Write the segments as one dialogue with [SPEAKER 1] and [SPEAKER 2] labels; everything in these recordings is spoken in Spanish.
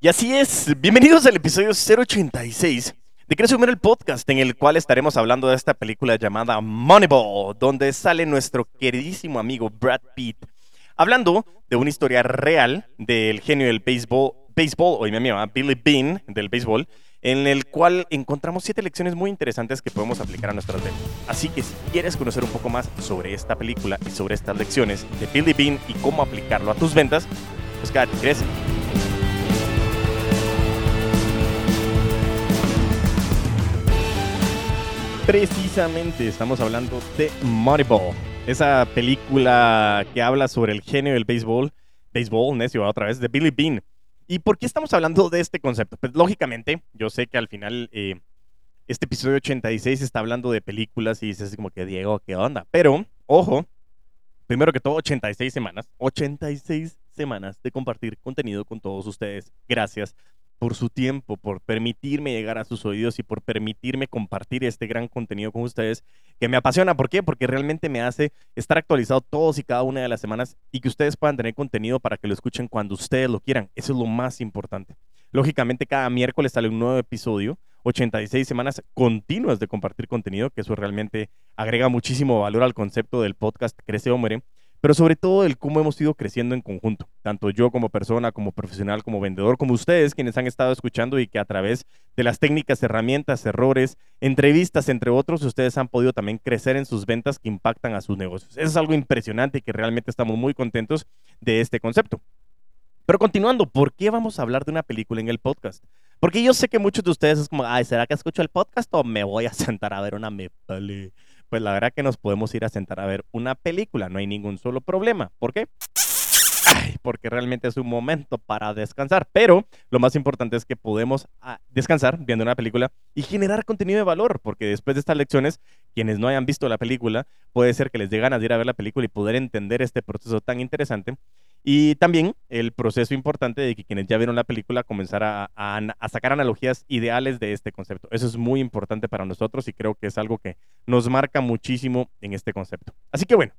[SPEAKER 1] Y así es, bienvenidos al episodio 086 de Crece Humano el podcast, en el cual estaremos hablando de esta película llamada Moneyball, donde sale nuestro queridísimo amigo Brad Pitt, hablando de una historia real del genio del béisbol, béisbol o mi amigo Billy Bean del béisbol, en el cual encontramos siete lecciones muy interesantes que podemos aplicar a nuestras vidas. Así que si quieres conocer un poco más sobre esta película y sobre estas lecciones de Billy Bean y cómo aplicarlo a tus ventas, pues quédate, crece. Precisamente estamos hablando de Moneyball, esa película que habla sobre el genio del béisbol, béisbol, necio, otra vez, de Billy Bean. ¿Y por qué estamos hablando de este concepto? Pues lógicamente, yo sé que al final eh, este episodio 86 está hablando de películas y dices como que Diego, ¿qué onda? Pero, ojo, primero que todo, 86 semanas, 86 semanas de compartir contenido con todos ustedes. Gracias por su tiempo, por permitirme llegar a sus oídos y por permitirme compartir este gran contenido con ustedes que me apasiona. ¿Por qué? Porque realmente me hace estar actualizado todos y cada una de las semanas y que ustedes puedan tener contenido para que lo escuchen cuando ustedes lo quieran. Eso es lo más importante. Lógicamente, cada miércoles sale un nuevo episodio, 86 semanas continuas de compartir contenido, que eso realmente agrega muchísimo valor al concepto del podcast Crece o Muere pero sobre todo el cómo hemos ido creciendo en conjunto, tanto yo como persona, como profesional, como vendedor, como ustedes quienes han estado escuchando y que a través de las técnicas, herramientas, errores, entrevistas, entre otros, ustedes han podido también crecer en sus ventas que impactan a sus negocios. Eso es algo impresionante y que realmente estamos muy contentos de este concepto. Pero continuando, ¿por qué vamos a hablar de una película en el podcast? Porque yo sé que muchos de ustedes es como, ay, ¿será que escucho el podcast o me voy a sentar a ver una me pues la verdad que nos podemos ir a sentar a ver una película, no hay ningún solo problema. ¿Por qué? porque realmente es un momento para descansar. Pero lo más importante es que podemos ah, descansar viendo una película y generar contenido de valor, porque después de estas lecciones, quienes no hayan visto la película, puede ser que les dé ganas de ir a ver la película y poder entender este proceso tan interesante y también el proceso importante de que quienes ya vieron la película comenzar a, sacar analogías ideales de este concepto. Eso es muy importante para nosotros y creo que es algo que nos marca muchísimo en este concepto. Así que bueno,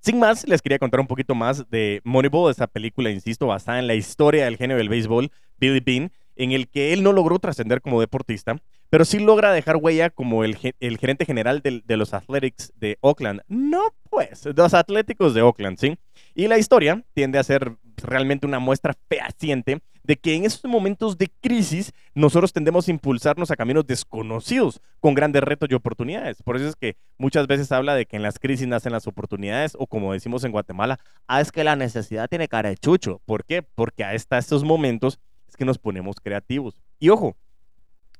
[SPEAKER 1] sin más, les quería contar un poquito más de Moneyball, esa película, insisto, basada en la historia del genio del béisbol, Billy Bean, en el que él no logró trascender como deportista, pero sí logra dejar huella como el, gerente general de los Athletics de Oakland. No, pues, de los Atléticos de Oakland, ¿sí? Y la historia tiende a ser realmente una muestra fehaciente de que en esos momentos de crisis nosotros tendemos a impulsarnos a caminos desconocidos con grandes retos y oportunidades. Por eso es que muchas veces habla de que en las crisis nacen las oportunidades o como decimos en Guatemala, ah, es que la necesidad tiene cara de chucho. ¿Por qué? Porque a estos momentos es que nos ponemos creativos. Y ojo,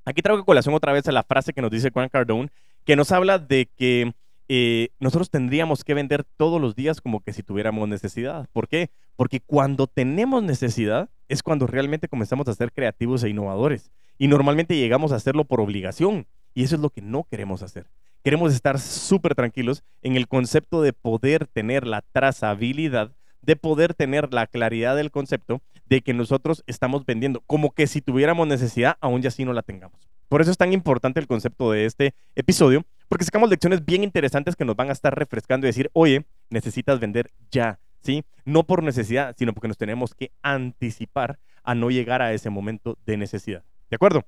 [SPEAKER 1] aquí traigo colación otra vez a la frase que nos dice Juan Cardone, que nos habla de que eh, nosotros tendríamos que vender todos los días como que si tuviéramos necesidad. ¿Por qué? Porque cuando tenemos necesidad es cuando realmente comenzamos a ser creativos e innovadores. Y normalmente llegamos a hacerlo por obligación. Y eso es lo que no queremos hacer. Queremos estar súper tranquilos en el concepto de poder tener la trazabilidad, de poder tener la claridad del concepto de que nosotros estamos vendiendo como que si tuviéramos necesidad, aún ya así no la tengamos. Por eso es tan importante el concepto de este episodio, porque sacamos lecciones bien interesantes que nos van a estar refrescando y decir, oye, necesitas vender ya, ¿sí? No por necesidad, sino porque nos tenemos que anticipar a no llegar a ese momento de necesidad. ¿De acuerdo?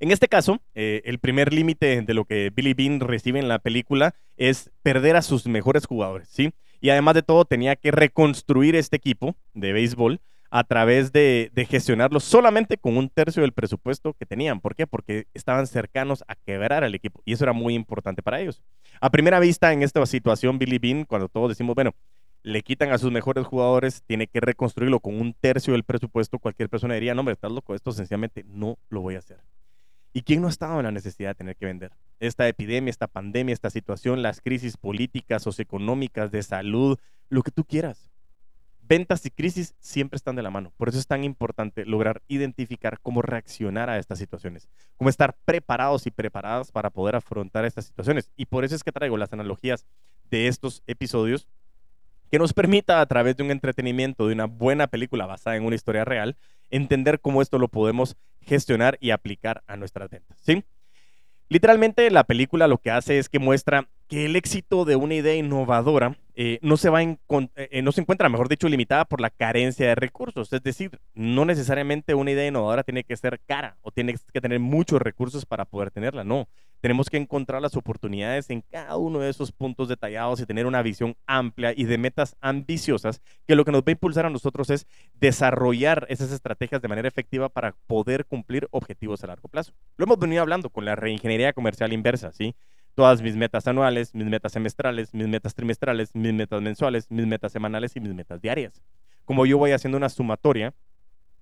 [SPEAKER 1] En este caso, eh, el primer límite de lo que Billy Bean recibe en la película es perder a sus mejores jugadores, ¿sí? Y además de todo, tenía que reconstruir este equipo de béisbol a través de, gestionarlo solamente con un tercio del presupuesto que tenían. ¿Por qué? Porque estaban cercanos a quebrar al equipo y eso era muy importante para ellos. A primera vista, en esta situación, Billy Bean, cuando todos decimos, bueno, le quitan a sus mejores jugadores, tiene que reconstruirlo con un tercio del presupuesto, cualquier persona diría, no, hombre, estás loco, esto sencillamente no lo voy a hacer. ¿Y quién no ha estado en la necesidad de tener que vender? Esta epidemia, esta pandemia, esta situación, las crisis políticas, socioeconómicas, de salud, lo que tú quieras ventas y crisis siempre están de la mano. Por eso es tan importante lograr identificar cómo reaccionar a estas situaciones, cómo estar preparados y preparadas para poder afrontar estas situaciones. Y por eso es que traigo las analogías de estos episodios que nos permita a través de un entretenimiento, de una buena película basada en una historia real, entender cómo esto lo podemos gestionar y aplicar a nuestras ventas. ¿sí? Literalmente la película lo que hace es que muestra que el éxito de una idea innovadora eh, no, se va en, eh, no se encuentra, mejor dicho, limitada por la carencia de recursos. Es decir, no necesariamente una idea innovadora tiene que ser cara o tiene que tener muchos recursos para poder tenerla. No, tenemos que encontrar las oportunidades en cada uno de esos puntos detallados y tener una visión amplia y de metas ambiciosas que lo que nos va a impulsar a nosotros es desarrollar esas estrategias de manera efectiva para poder cumplir objetivos a largo plazo. Lo hemos venido hablando con la reingeniería comercial inversa, ¿sí? Todas mis metas anuales, mis metas semestrales, mis metas trimestrales, mis metas mensuales, mis metas semanales y mis metas diarias. Como yo voy haciendo una sumatoria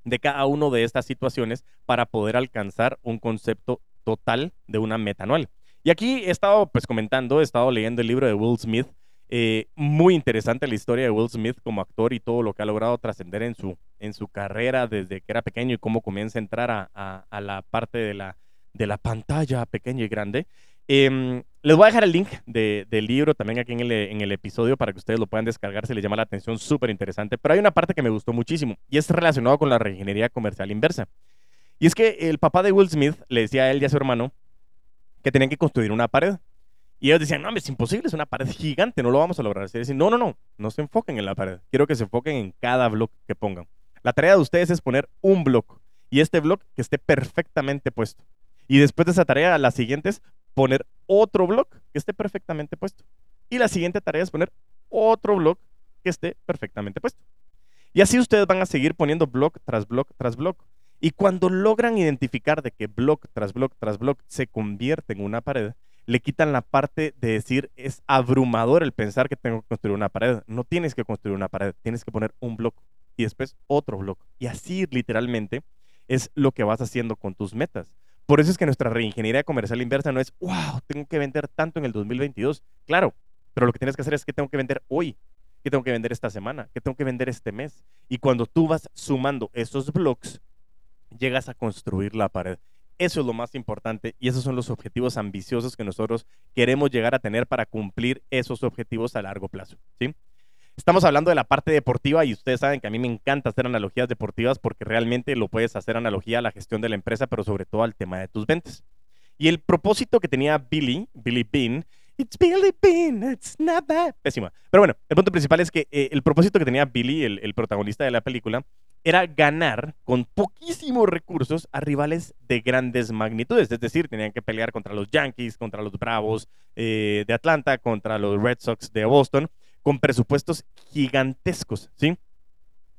[SPEAKER 1] de cada una de estas situaciones para poder alcanzar un concepto total de una meta anual. Y aquí he estado pues comentando, he estado leyendo el libro de Will Smith, eh, muy interesante la historia de Will Smith como actor y todo lo que ha logrado trascender en su, en su carrera desde que era pequeño y cómo comienza a entrar a, a la parte de la, de la pantalla pequeña y grande. Em, les voy a dejar el link del libro también aquí en el, episodio para que ustedes lo puedan descargar si les llama la atención, súper interesante. Pero hay una parte que me gustó muchísimo y es relacionado con la reingeniería comercial inversa. Y es que el papá de Will Smith le decía a él y a su hermano que tenían que construir una pared. Y ellos decían, no, es imposible, es una pared gigante, no lo vamos a lograr. Y decían, no, no, no, no se enfoquen en la pared. Quiero que se enfoquen en cada bloque que pongan. La tarea de ustedes es poner un bloque y este bloque que esté perfectamente puesto. Y después de esa tarea, las siguientes, poner otro blog que esté perfectamente puesto. Y la siguiente tarea es poner otro blog que esté perfectamente puesto. Y así ustedes van a seguir poniendo blog tras blog tras blog. Y cuando logran identificar de que blog tras blog tras blog se convierte en una pared, le quitan la parte de decir es abrumador el pensar que tengo que construir una pared. No tienes que construir una pared, tienes que poner un blog y después otro blog. Y así literalmente es lo que vas haciendo con tus metas. Por eso es que nuestra reingeniería comercial inversa no es, wow, tengo que vender tanto en el 2022. Claro, pero lo que tienes que hacer es que tengo que vender hoy, que tengo que vender esta semana, que tengo que vender este mes. Y cuando tú vas sumando esos blogs, llegas a construir la pared. Eso es lo más importante y esos son los objetivos ambiciosos que nosotros queremos llegar a tener para cumplir esos objetivos a largo plazo. ¿sí? Estamos hablando de la parte deportiva y ustedes saben que a mí me encanta hacer analogías deportivas porque realmente lo puedes hacer analogía a la gestión de la empresa, pero sobre todo al tema de tus ventas. Y el propósito que tenía Billy, Billy Bean, It's Billy Bean, it's not bad. Pésima. Pero bueno, el punto principal es que eh, el propósito que tenía Billy, el, el, protagonista de la película, era ganar con poquísimos recursos a rivales de grandes magnitudes. Es decir, tenían que pelear contra los Yankees, contra los Bravos eh, de Atlanta, contra los Red Sox de Boston con presupuestos gigantescos, ¿sí?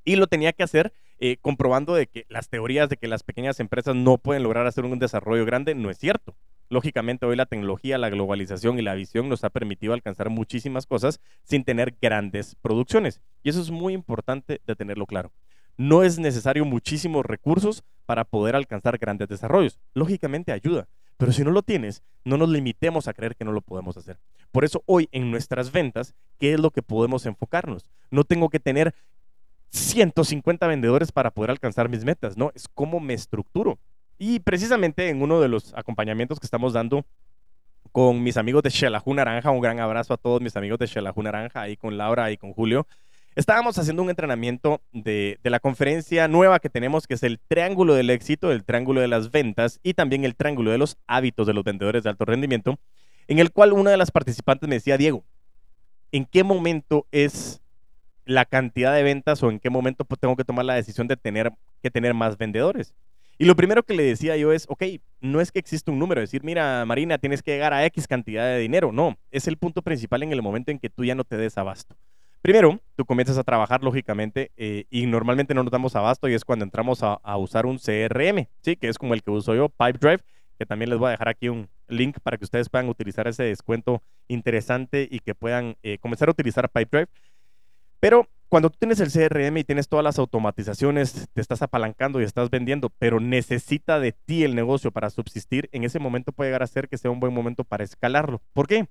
[SPEAKER 1] Y lo tenía que hacer eh, comprobando de que las teorías de que las pequeñas empresas no pueden lograr hacer un desarrollo grande no es cierto. Lógicamente hoy la tecnología, la globalización y la visión nos ha permitido alcanzar muchísimas cosas sin tener grandes producciones. Y eso es muy importante de tenerlo claro. No es necesario muchísimos recursos para poder alcanzar grandes desarrollos. Lógicamente ayuda, pero si no lo tienes, no nos limitemos a creer que no lo podemos hacer. Por eso hoy en nuestras ventas, ¿qué es lo que podemos enfocarnos? No tengo que tener 150 vendedores para poder alcanzar mis metas, ¿no? Es cómo me estructuro. Y precisamente en uno de los acompañamientos que estamos dando con mis amigos de Shellahu Naranja, un gran abrazo a todos mis amigos de Shellahu Naranja, ahí con Laura y con Julio, Estábamos haciendo un entrenamiento de, la conferencia nueva que tenemos, que es el triángulo del éxito, el triángulo de las ventas y también el triángulo de los hábitos de los vendedores de alto rendimiento, en el cual una de las participantes me decía, Diego, ¿en qué momento es la cantidad de ventas o en qué momento pues, tengo que tomar la decisión de tener que tener más vendedores? Y lo primero que le decía yo es, ok, no es que exista un número, decir, mira, Marina, tienes que llegar a X cantidad de dinero. No, es el punto principal en el momento en que tú ya no te des abasto. Primero, tú comienzas a trabajar lógicamente eh, y normalmente no nos damos abasto y es cuando entramos a, usar un CRM, ¿sí? que es como el que uso yo, Pipedrive, que también les voy a dejar aquí un link para que ustedes puedan utilizar ese descuento interesante y que puedan eh, comenzar a utilizar Pipedrive. Pero cuando tú tienes el CRM y tienes todas las automatizaciones, te estás apalancando y estás vendiendo, pero necesita de ti el negocio para subsistir, en ese momento puede llegar a ser que sea un buen momento para escalarlo. ¿Por qué?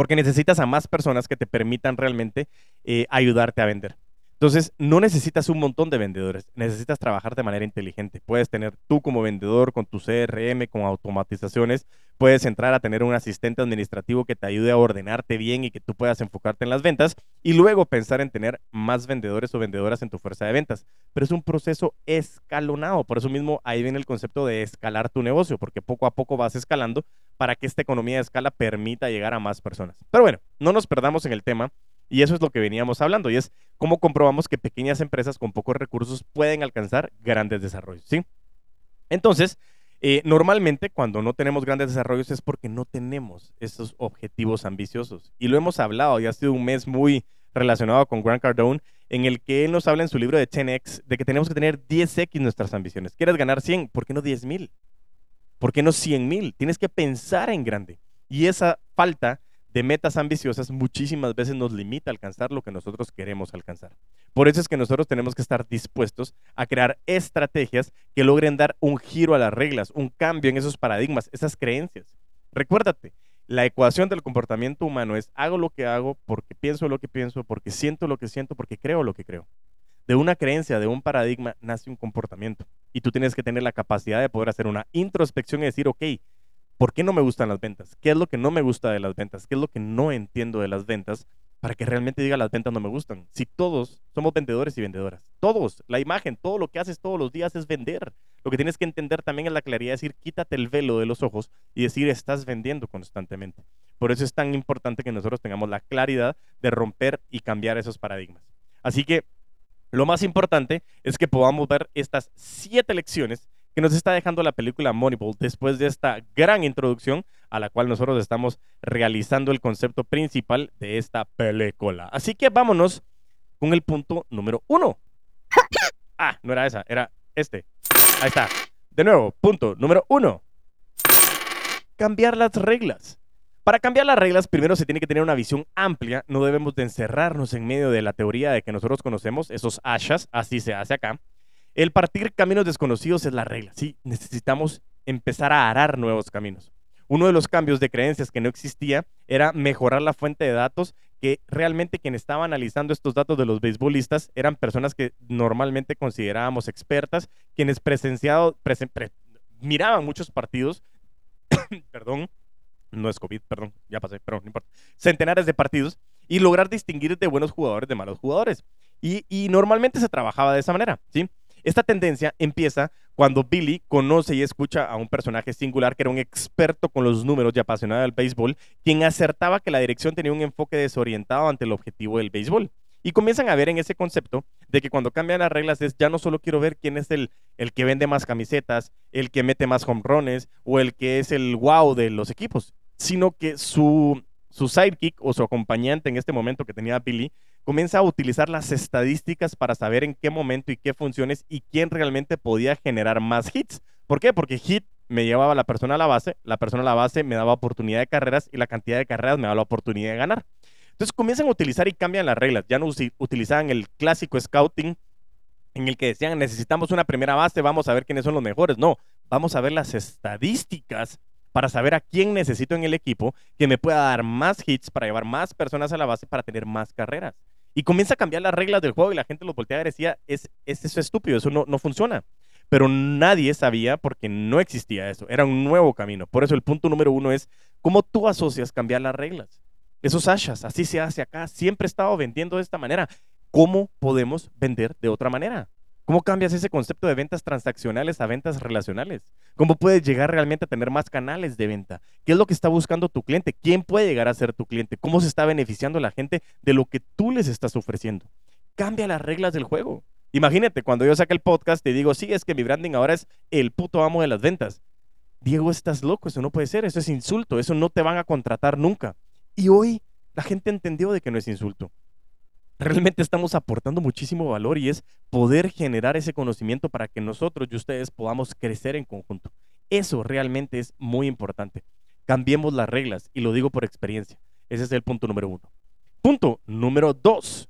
[SPEAKER 1] Porque necesitas a más personas que te permitan realmente eh, ayudarte a vender. Entonces, no necesitas un montón de vendedores, necesitas trabajar de manera inteligente. Puedes tener tú como vendedor con tu CRM, con automatizaciones, puedes entrar a tener un asistente administrativo que te ayude a ordenarte bien y que tú puedas enfocarte en las ventas y luego pensar en tener más vendedores o vendedoras en tu fuerza de ventas. Pero es un proceso escalonado, por eso mismo ahí viene el concepto de escalar tu negocio, porque poco a poco vas escalando para que esta economía de escala permita llegar a más personas. Pero bueno, no nos perdamos en el tema y eso es lo que veníamos hablando, y es cómo comprobamos que pequeñas empresas con pocos recursos pueden alcanzar grandes desarrollos, ¿sí? Entonces, eh, normalmente cuando no tenemos grandes desarrollos es porque no tenemos esos objetivos ambiciosos. Y lo hemos hablado, y ha sido un mes muy relacionado con Grant Cardone, en el que él nos habla en su libro de 10X de que tenemos que tener 10X nuestras ambiciones. ¿Quieres ganar 100? ¿Por qué no 10 mil? ¿Por qué no 100 mil? Tienes que pensar en grande. Y esa falta de metas ambiciosas muchísimas veces nos limita a alcanzar lo que nosotros queremos alcanzar. Por eso es que nosotros tenemos que estar dispuestos a crear estrategias que logren dar un giro a las reglas, un cambio en esos paradigmas, esas creencias. Recuérdate, la ecuación del comportamiento humano es hago lo que hago porque pienso lo que pienso, porque siento lo que siento, porque creo lo que creo. De una creencia, de un paradigma, nace un comportamiento. Y tú tienes que tener la capacidad de poder hacer una introspección y decir, ok, ¿Por qué no me gustan las ventas? ¿Qué es lo que no me gusta de las ventas? ¿Qué es lo que no entiendo de las ventas? Para que realmente diga las ventas no me gustan. Si todos somos vendedores y vendedoras, todos, la imagen, todo lo que haces todos los días es vender. Lo que tienes que entender también es la claridad de decir, quítate el velo de los ojos y decir, estás vendiendo constantemente. Por eso es tan importante que nosotros tengamos la claridad de romper y cambiar esos paradigmas. Así que lo más importante es que podamos ver estas siete lecciones que nos está dejando la película Moneyball después de esta gran introducción a la cual nosotros estamos realizando el concepto principal de esta película. Así que vámonos con el punto número uno. Ah, no era esa, era este. Ahí está. De nuevo, punto número uno. Cambiar las reglas. Para cambiar las reglas, primero se tiene que tener una visión amplia. No debemos de encerrarnos en medio de la teoría de que nosotros conocemos, esos ashas, así se hace acá. El partir caminos desconocidos es la regla, ¿sí? Necesitamos empezar a arar nuevos caminos. Uno de los cambios de creencias que no existía era mejorar la fuente de datos, que realmente quien estaba analizando estos datos de los beisbolistas eran personas que normalmente considerábamos expertas, quienes presenciado, miraban muchos partidos, perdón, no es COVID, perdón, ya pasé, pero no importa, centenares de partidos y lograr distinguir de buenos jugadores de malos jugadores. Y, y normalmente se trabajaba de esa manera, ¿sí? Esta tendencia empieza cuando Billy conoce y escucha a un personaje singular que era un experto con los números y apasionado del béisbol, quien acertaba que la dirección tenía un enfoque desorientado ante el objetivo del béisbol. Y comienzan a ver en ese concepto de que cuando cambian las reglas es ya no solo quiero ver quién es el, el que vende más camisetas, el que mete más home o el que es el wow de los equipos, sino que su, su sidekick o su acompañante en este momento que tenía Billy comienza a utilizar las estadísticas para saber en qué momento y qué funciones y quién realmente podía generar más hits. ¿Por qué? Porque hit me llevaba la persona a la base, la persona a la base me daba oportunidad de carreras y la cantidad de carreras me daba la oportunidad de ganar. Entonces comienzan a utilizar y cambian las reglas. Ya no utilizaban el clásico scouting en el que decían necesitamos una primera base, vamos a ver quiénes son los mejores. No, vamos a ver las estadísticas para saber a quién necesito en el equipo que me pueda dar más hits para llevar más personas a la base para tener más carreras. Y comienza a cambiar las reglas del juego y la gente los voltea y decía, es, es estúpido, eso no, no funciona. Pero nadie sabía porque no existía eso, era un nuevo camino. Por eso el punto número uno es cómo tú asocias cambiar las reglas. Esos ashas, así se hace acá, siempre he estado vendiendo de esta manera. ¿Cómo podemos vender de otra manera? ¿Cómo cambias ese concepto de ventas transaccionales a ventas relacionales? ¿Cómo puedes llegar realmente a tener más canales de venta? ¿Qué es lo que está buscando tu cliente? ¿Quién puede llegar a ser tu cliente? ¿Cómo se está beneficiando la gente de lo que tú les estás ofreciendo? Cambia las reglas del juego. Imagínate, cuando yo saque el podcast te digo, sí, es que mi branding ahora es el puto amo de las ventas. Diego, estás loco, eso no puede ser, eso es insulto, eso no te van a contratar nunca. Y hoy la gente entendió de que no es insulto realmente estamos aportando muchísimo valor y es poder generar ese conocimiento para que nosotros y ustedes podamos crecer en conjunto. Eso realmente es muy importante. Cambiemos las reglas y lo digo por experiencia. Ese es el punto número uno. Punto número dos.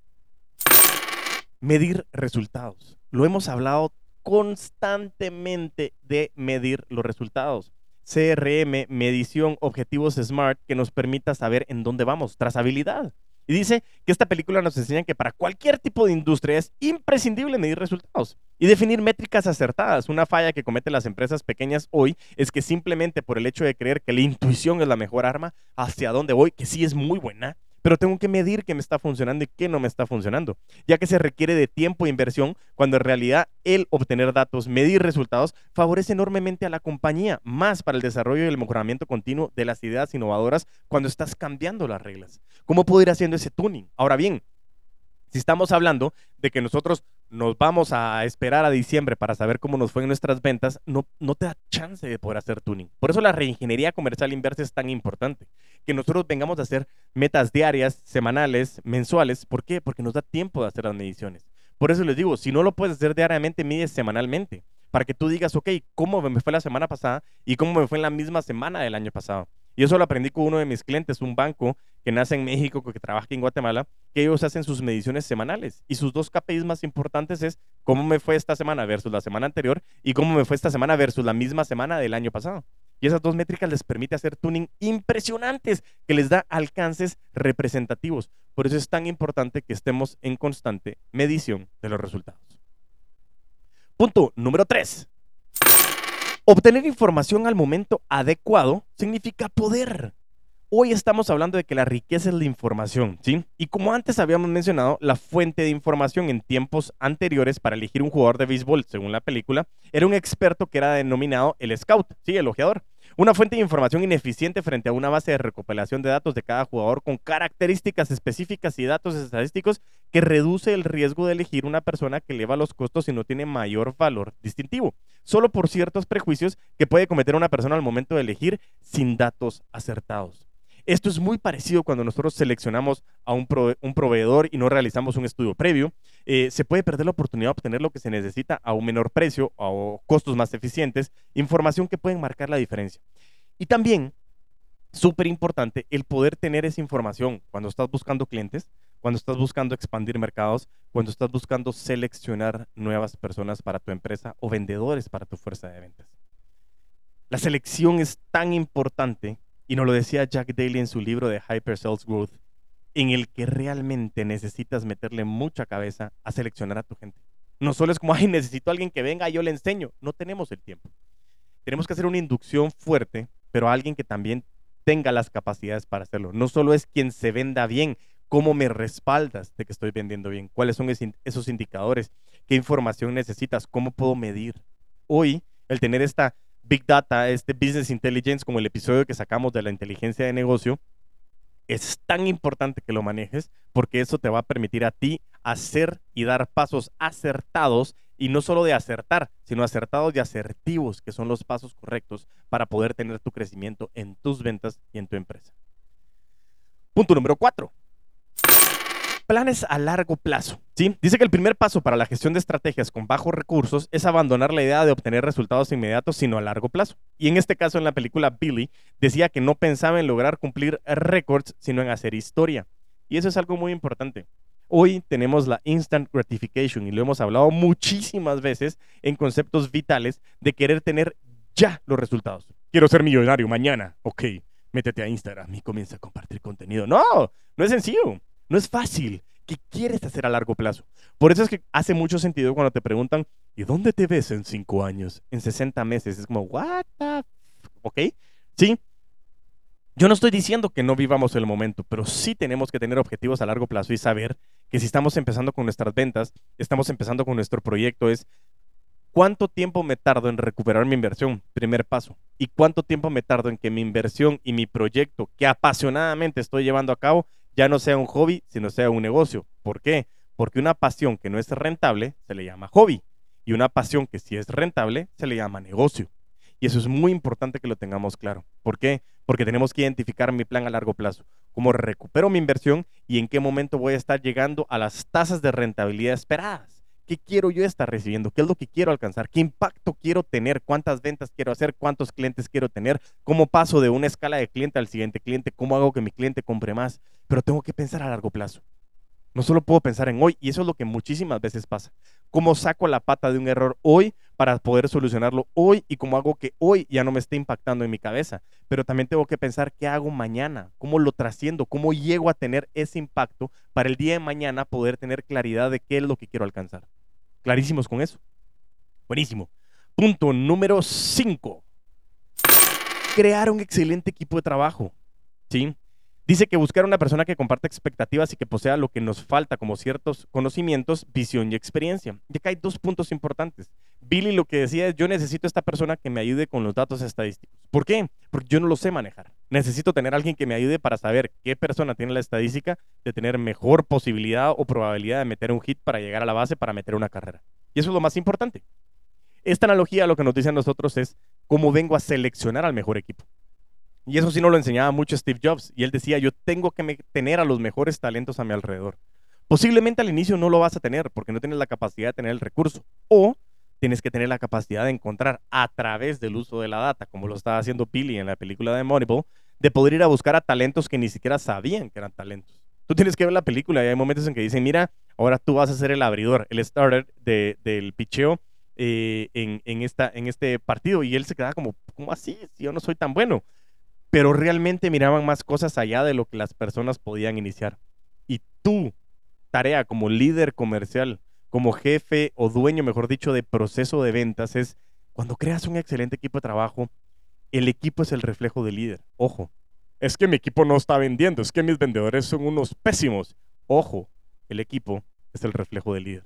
[SPEAKER 1] Medir resultados. Lo hemos hablado constantemente de medir los resultados. CRM, medición, objetivos SMART que nos permita saber en dónde vamos, trazabilidad. Y dice que esta película nos enseña que para cualquier tipo de industria es imprescindible medir resultados y definir métricas acertadas. Una falla que cometen las empresas pequeñas hoy es que simplemente por el hecho de creer que la intuición es la mejor arma hacia dónde voy, que sí es muy buena, pero tengo que medir qué me está funcionando y qué no me está funcionando, ya que se requiere de tiempo e inversión cuando en realidad el obtener datos, medir resultados, favorece enormemente a la compañía, más para el desarrollo y el mejoramiento continuo de las ideas innovadoras cuando estás cambiando las reglas. ¿Cómo puedo ir haciendo ese tuning? Ahora bien, si estamos hablando de que nosotros nos vamos a esperar a diciembre para saber cómo nos fue en nuestras ventas, no, no te da chance de poder hacer tuning. Por eso la reingeniería comercial inversa es tan importante. Que nosotros vengamos a hacer metas diarias, semanales, mensuales. ¿Por qué? Porque nos da tiempo de hacer las mediciones. Por eso les digo, si no lo puedes hacer diariamente, mides semanalmente. Para que tú digas, ok, ¿cómo me fue la semana pasada y cómo me fue en la misma semana del año pasado? Y eso lo aprendí con uno de mis clientes, un banco que nace en México, que trabaja en Guatemala, que ellos hacen sus mediciones semanales. Y sus dos KPIs más importantes es cómo me fue esta semana versus la semana anterior y cómo me fue esta semana versus la misma semana del año pasado. Y esas dos métricas les permite hacer tuning impresionantes que les da alcances representativos. Por eso es tan importante que estemos en constante medición de los resultados. Punto número 3. Obtener información al momento adecuado significa poder. Hoy estamos hablando de que la riqueza es la información, ¿sí? Y como antes habíamos mencionado, la fuente de información en tiempos anteriores para elegir un jugador de béisbol, según la película, era un experto que era denominado el scout, ¿sí? El ojeador. Una fuente de información ineficiente frente a una base de recopilación de datos de cada jugador con características específicas y datos estadísticos que reduce el riesgo de elegir una persona que eleva los costos y no tiene mayor valor distintivo, solo por ciertos prejuicios que puede cometer una persona al momento de elegir sin datos acertados. Esto es muy parecido cuando nosotros seleccionamos a un, proveedor y no realizamos un estudio previo. Eh, se puede perder la oportunidad de obtener lo que se necesita a un menor precio o costos más eficientes, información que pueden marcar la diferencia. Y también, súper importante, el poder tener esa información cuando estás buscando clientes, cuando estás buscando expandir mercados, cuando estás buscando seleccionar nuevas personas para tu empresa o vendedores para tu fuerza de ventas. La selección es tan importante y nos lo decía Jack Daly en su libro de Hyper Sales Growth, en el que realmente necesitas meterle mucha cabeza a seleccionar a tu gente. No solo es como, ay, necesito a alguien que venga y yo le enseño. No tenemos el tiempo. Tenemos que hacer una inducción fuerte, pero a alguien que también tenga las capacidades para hacerlo. No solo es quien se venda bien, cómo me respaldas de que estoy vendiendo bien, cuáles son esos indicadores, qué información necesitas, cómo puedo medir. Hoy, el tener esta Big Data, este Business Intelligence, como el episodio que sacamos de la inteligencia de negocio, es tan importante que lo manejes porque eso te va a permitir a ti hacer y dar pasos acertados y no solo de acertar, sino acertados y asertivos, que son los pasos correctos para poder tener tu crecimiento en tus ventas y en tu empresa. Punto número cuatro planes a largo plazo. ¿sí? Dice que el primer paso para la gestión de estrategias con bajos recursos es abandonar la idea de obtener resultados inmediatos, sino a largo plazo. Y en este caso, en la película Billy, decía que no pensaba en lograr cumplir récords, sino en hacer historia. Y eso es algo muy importante. Hoy tenemos la instant gratification y lo hemos hablado muchísimas veces en conceptos vitales de querer tener ya los resultados. Quiero ser millonario mañana. Ok, métete a Instagram y comienza a compartir contenido. No, no es sencillo. No es fácil. ¿Qué quieres hacer a largo plazo? Por eso es que hace mucho sentido cuando te preguntan, ¿y dónde te ves en cinco años? En 60 meses. Es como, ¿what the ¿Ok? Sí. Yo no estoy diciendo que no vivamos el momento, pero sí tenemos que tener objetivos a largo plazo y saber que si estamos empezando con nuestras ventas, estamos empezando con nuestro proyecto, es cuánto tiempo me tardo en recuperar mi inversión, primer paso, y cuánto tiempo me tardo en que mi inversión y mi proyecto que apasionadamente estoy llevando a cabo ya no sea un hobby, sino sea un negocio. ¿Por qué? Porque una pasión que no es rentable se le llama hobby y una pasión que sí es rentable se le llama negocio. Y eso es muy importante que lo tengamos claro. ¿Por qué? Porque tenemos que identificar mi plan a largo plazo, cómo recupero mi inversión y en qué momento voy a estar llegando a las tasas de rentabilidad esperadas. ¿Qué quiero yo estar recibiendo? ¿Qué es lo que quiero alcanzar? ¿Qué impacto quiero tener? ¿Cuántas ventas quiero hacer? ¿Cuántos clientes quiero tener? ¿Cómo paso de una escala de cliente al siguiente cliente? ¿Cómo hago que mi cliente compre más? Pero tengo que pensar a largo plazo. No solo puedo pensar en hoy, y eso es lo que muchísimas veces pasa. ¿Cómo saco la pata de un error hoy para poder solucionarlo hoy y cómo hago que hoy ya no me esté impactando en mi cabeza. Pero también tengo que pensar qué hago mañana, cómo lo trasciendo, cómo llego a tener ese impacto para el día de mañana poder tener claridad de qué es lo que quiero alcanzar. ¿Clarísimos con eso? Buenísimo. Punto número 5. Crear un excelente equipo de trabajo. ¿Sí? Dice que buscar una persona que comparte expectativas y que posea lo que nos falta como ciertos conocimientos, visión y experiencia. Y acá hay dos puntos importantes. Billy lo que decía es, yo necesito esta persona que me ayude con los datos estadísticos. ¿Por qué? Porque yo no lo sé manejar. Necesito tener alguien que me ayude para saber qué persona tiene la estadística de tener mejor posibilidad o probabilidad de meter un hit para llegar a la base para meter una carrera. Y eso es lo más importante. Esta analogía lo que nos dice a nosotros es cómo vengo a seleccionar al mejor equipo. Y eso sí nos lo enseñaba mucho Steve Jobs. Y él decía, yo tengo que tener a los mejores talentos a mi alrededor. Posiblemente al inicio no lo vas a tener porque no tienes la capacidad de tener el recurso. O tienes que tener la capacidad de encontrar a través del uso de la data, como lo estaba haciendo Billy en la película de Moneyball, de poder ir a buscar a talentos que ni siquiera sabían que eran talentos. Tú tienes que ver la película y hay momentos en que dicen, mira, ahora tú vas a ser el abridor, el starter del picheo eh, en, este partido. Y él se queda como, ¿cómo así? Si yo no soy tan bueno pero realmente miraban más cosas allá de lo que las personas podían iniciar. Y tu tarea como líder comercial, como jefe o dueño, mejor dicho, de proceso de ventas es cuando creas un excelente equipo de trabajo, el equipo es el reflejo del líder. Ojo, es que mi equipo no está vendiendo, es que mis vendedores son unos pésimos. Ojo, el equipo es el reflejo del líder.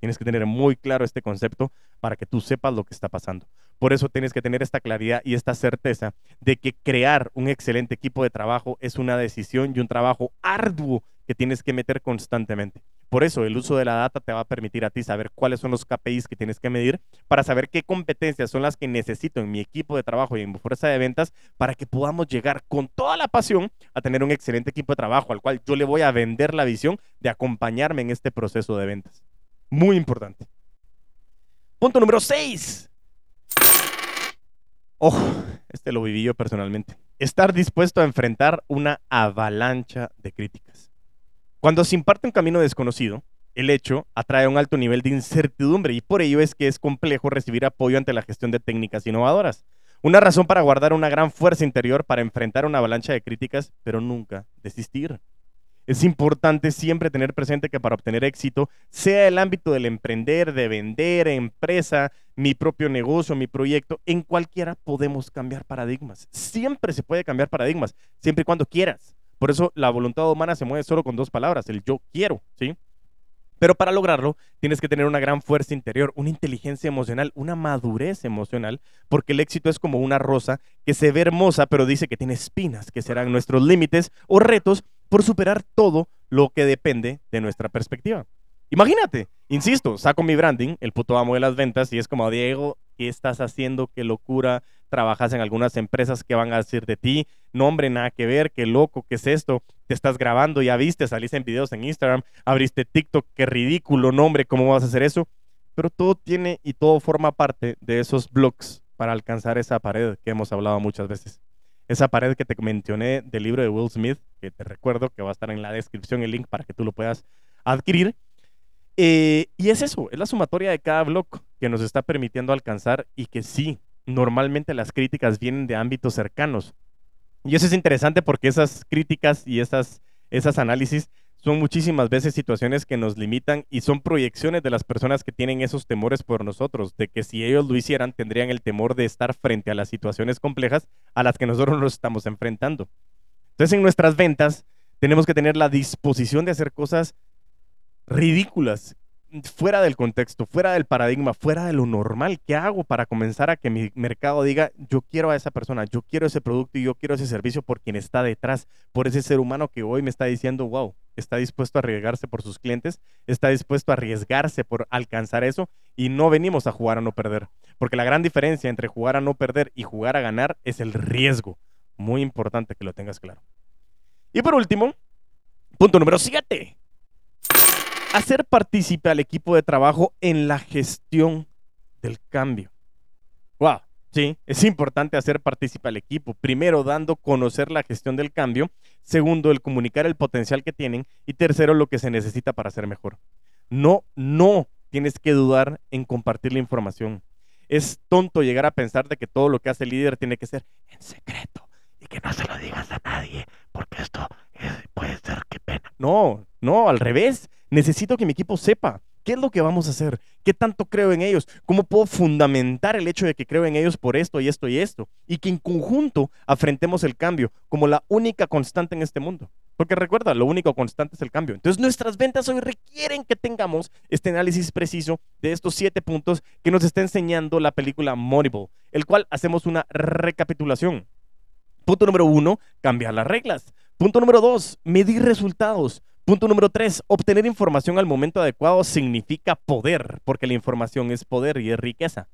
[SPEAKER 1] Tienes que tener muy claro este concepto para que tú sepas lo que está pasando. Por eso tienes que tener esta claridad y esta certeza de que crear un excelente equipo de trabajo es una decisión y un trabajo arduo que tienes que meter constantemente. Por eso el uso de la data te va a permitir a ti saber cuáles son los KPIs que tienes que medir para saber qué competencias son las que necesito en mi equipo de trabajo y en mi fuerza de ventas para que podamos llegar con toda la pasión a tener un excelente equipo de trabajo al cual yo le voy a vender la visión de acompañarme en este proceso de ventas. Muy importante. Punto número 6. Ojo, este lo viví yo personalmente. Estar dispuesto a enfrentar una avalancha de críticas. Cuando se imparte un camino desconocido, el hecho atrae un alto nivel de incertidumbre y por ello es que es complejo recibir apoyo ante la gestión de técnicas innovadoras. Una razón para guardar una gran fuerza interior para enfrentar una avalancha de críticas, pero nunca desistir. Es importante siempre tener presente que para obtener éxito, sea el ámbito del emprender, de vender, empresa, mi propio negocio, mi proyecto, en cualquiera podemos cambiar paradigmas. Siempre se puede cambiar paradigmas, siempre y cuando quieras. Por eso la voluntad humana se mueve solo con dos palabras, el yo quiero, ¿sí? Pero para lograrlo, tienes que tener una gran fuerza interior, una inteligencia emocional, una madurez emocional, porque el éxito es como una rosa que se ve hermosa, pero dice que tiene espinas, que serán nuestros límites o retos por superar todo lo que depende de nuestra perspectiva. Imagínate, insisto, saco mi branding, el puto amo de las ventas, y es como, Diego, ¿qué estás haciendo? ¿Qué locura? Trabajas en algunas empresas que van a decir de ti, no hombre, nada que ver, qué loco, qué es esto, te estás grabando, ya viste, saliste en videos en Instagram, abriste TikTok, qué ridículo, no hombre, ¿cómo vas a hacer eso? Pero todo tiene y todo forma parte de esos blogs para alcanzar esa pared que hemos hablado muchas veces esa pared que te mencioné del libro de Will Smith, te recuerdo que va a estar en la descripción el link para que tú lo puedas adquirir. Eh, y es eso, es la sumatoria de cada blog que nos está permitiendo alcanzar y que sí, normalmente las críticas vienen de ámbitos cercanos. Y eso es interesante porque esas críticas y esas, esas análisis son muchísimas veces situaciones que nos limitan y son proyecciones de las personas que tienen esos temores por nosotros, de que si ellos lo hicieran tendrían el temor de estar frente a las situaciones complejas a las que nosotros nos estamos enfrentando. Entonces en nuestras ventas tenemos que tener la disposición de hacer cosas ridículas fuera del contexto, fuera del paradigma, fuera de lo normal. ¿Qué hago para comenzar a que mi mercado diga, yo quiero a esa persona, yo quiero ese producto y yo quiero ese servicio por quien está detrás, por ese ser humano que hoy me está diciendo, wow, está dispuesto a arriesgarse por sus clientes, está dispuesto a arriesgarse por alcanzar eso y no venimos a jugar a no perder. Porque la gran diferencia entre jugar a no perder y jugar a ganar es el riesgo. Muy importante que lo tengas claro. Y por último, punto número 7 hacer partícipe al equipo de trabajo en la gestión del cambio. Wow, sí, es importante hacer partícipe al equipo. Primero, dando conocer la gestión del cambio. Segundo, el comunicar el potencial que tienen. Y tercero, lo que se necesita para ser mejor. No, no tienes que dudar en compartir la información. Es tonto llegar a pensar de que todo lo que hace el líder tiene que ser en secreto que no se lo digas a nadie, porque esto puede ser que pena. No, no, al revés. Necesito que mi equipo sepa. ¿Qué es lo que vamos a hacer? ¿Qué tanto creo en ellos? ¿Cómo puedo fundamentar el hecho de que creo en ellos por esto y esto y esto? Y que en conjunto afrentemos el cambio como la única constante en este mundo. Porque recuerda, lo único constante es el cambio. Entonces nuestras ventas hoy requieren que tengamos este análisis preciso de estos siete puntos que nos está enseñando la película Moneyball, el cual hacemos una recapitulación. Punto número uno, cambiar las reglas. Punto número dos, medir resultados. Punto número tres, obtener información al momento adecuado significa poder, porque la información es poder y es riqueza.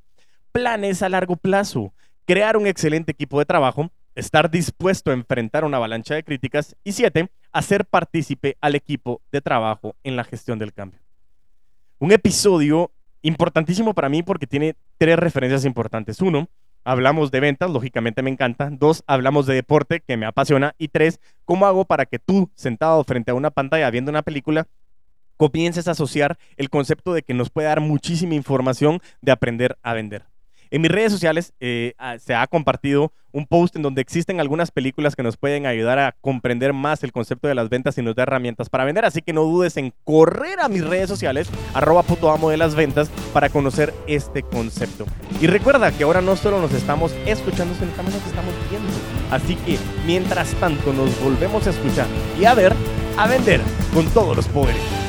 [SPEAKER 1] Planes a largo plazo, crear un excelente equipo de trabajo, estar dispuesto a enfrentar una avalancha de críticas y siete, hacer partícipe al equipo de trabajo en la gestión del cambio. Un episodio importantísimo para mí porque tiene tres referencias importantes. Uno, hablamos de ventas, lógicamente me encanta. Dos, hablamos de deporte, que me apasiona. Y tres, ¿cómo hago para que tú, sentado frente a una pantalla viendo una película, comiences a asociar el concepto de que nos puede dar muchísima información de aprender a vender? En mis redes sociales eh, ah, se ha compartido un post en donde existen algunas películas que nos pueden ayudar a comprender más el concepto de las ventas y nos da herramientas para vender. Así que no dudes en correr a mis redes sociales, arroba puto amo de las ventas, para conocer este concepto. Y recuerda que ahora no solo nos estamos escuchando, sino también nos estamos viendo. Así que mientras tanto nos volvemos a escuchar y a ver, a vender con todos los poderes.